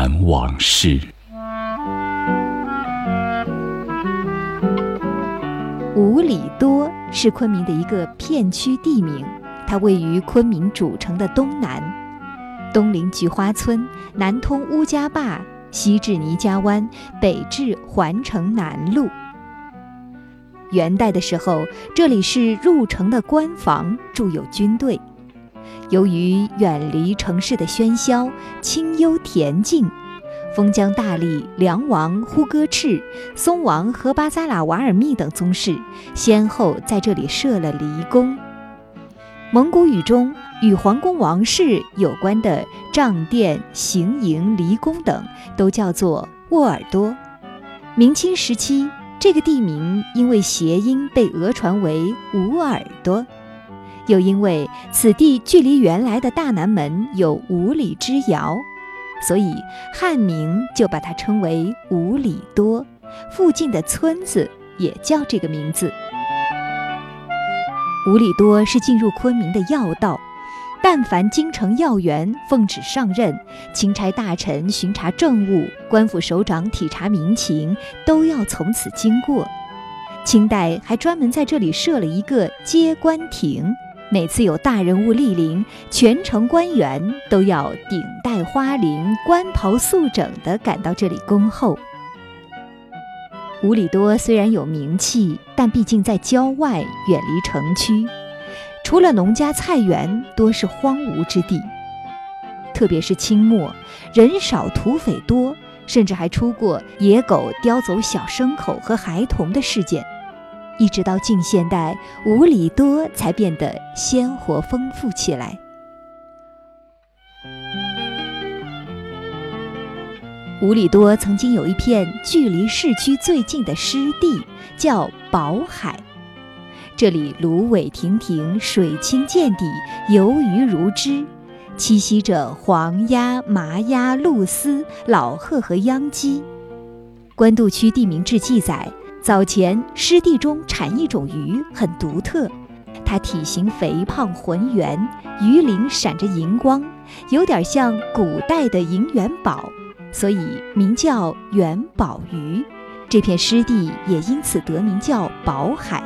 南往事。五里多是昆明的一个片区地名，它位于昆明主城的东南，东临菊花村，南通乌家坝，西至倪家湾，北至环城南路。元代的时候，这里是入城的官房，驻有军队。由于远离城市的喧嚣，清幽恬静。封疆大吏梁王呼哥赤、松王和巴扎拉瓦尔密等宗室，先后在这里设了离宫。蒙古语中与皇宫王室有关的帐殿、行营、离宫等，都叫做沃尔多。明清时期，这个地名因为谐音被讹传为捂耳朵，又因为此地距离原来的大南门有五里之遥。所以汉名就把它称为五里多，附近的村子也叫这个名字。五里多是进入昆明的要道，但凡京城要员奉旨上任，钦差大臣巡查政务，官府首长体察民情，都要从此经过。清代还专门在这里设了一个接官亭。每次有大人物莅临，全城官员都要顶戴花翎、官袍素整地赶到这里恭候。五里多虽然有名气，但毕竟在郊外，远离城区，除了农家菜园，多是荒芜之地。特别是清末，人少土匪多，甚至还出过野狗叼走小牲口和孩童的事件。一直到近现代，五里多才变得鲜活丰富起来。五里多曾经有一片距离市区最近的湿地，叫宝海。这里芦苇亭亭，水清见底，游鱼如织，栖息着黄鸭、麻鸭、鹭鸶、老鹤和秧鸡。官渡区地名志记载。早前湿地中产一种鱼，很独特，它体型肥胖浑圆，鱼鳞闪着银光，有点像古代的银元宝，所以名叫元宝鱼。这片湿地也因此得名叫宝海。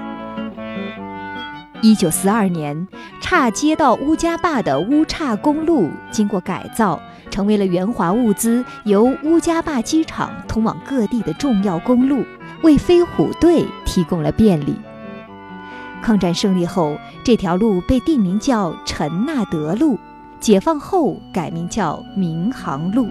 一九四二年，岔街到乌家坝的乌岔公路经过改造，成为了援华物资由乌家坝机场通往各地的重要公路。为飞虎队提供了便利。抗战胜利后，这条路被定名叫陈纳德路；解放后改名叫民航路。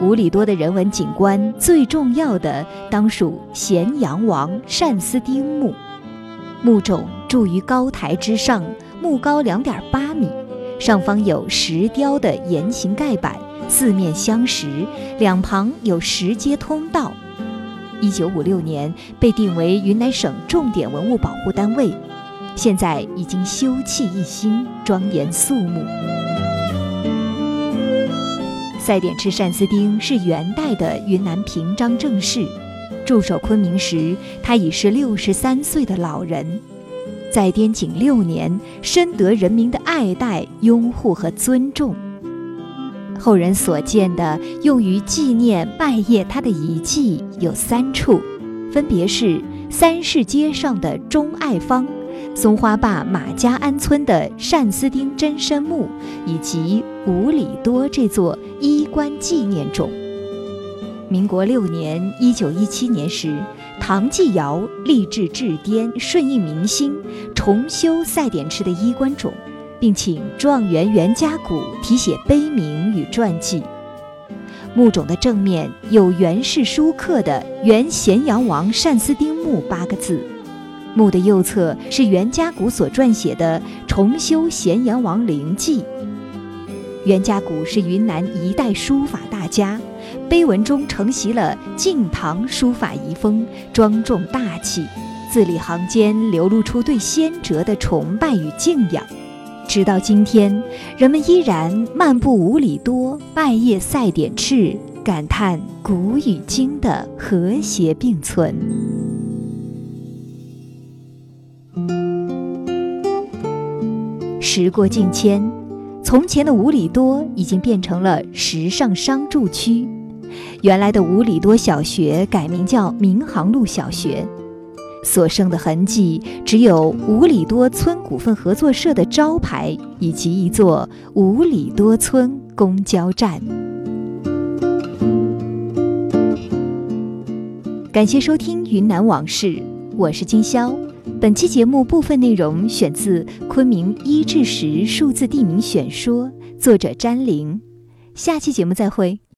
五里多的人文景观，最重要的当属咸阳王善思丁墓。墓冢筑于高台之上，墓高两点八米，上方有石雕的檐形盖板，四面相识，两旁有石阶通道。一九五六年被定为云南省重点文物保护单位，现在已经修葺一新，庄严肃穆。赛典赤单思丁是元代的云南平章政事。驻守昆明时，他已是六十三岁的老人，在滇景六年，深得人民的爱戴、拥护和尊重。后人所见的用于纪念、拜谒他的遗迹有三处，分别是三市街上的钟爱坊、松花坝马家庵村的单思丁真身墓，以及五里多这座衣冠纪念冢。民国六年（一九一七年）时，唐继尧立志治滇，顺应民心，重修赛典赤的衣冠冢，并请状元袁家谷题写碑铭与传记。墓冢的正面有袁氏书刻的“原咸阳王单思丁墓”八个字，墓的右侧是袁家谷所撰写的《重修咸阳王陵记》。袁家谷是云南一代书法大家。碑文中承袭了晋唐书法遗风，庄重大气，字里行间流露出对先哲的崇拜与敬仰。直到今天，人们依然漫步五里多，拜谒赛典赤，感叹古与今的和谐并存。时过境迁，从前的五里多已经变成了时尚商住区，原来的五里多小学改名叫民航路小学。所剩的痕迹只有五里多村股份合作社的招牌，以及一座五里多村公交站。感谢收听《云南往事》，我是金潇。本期节目部分内容选自《昆明一至十数字地名选说》，作者詹玲。下期节目再会。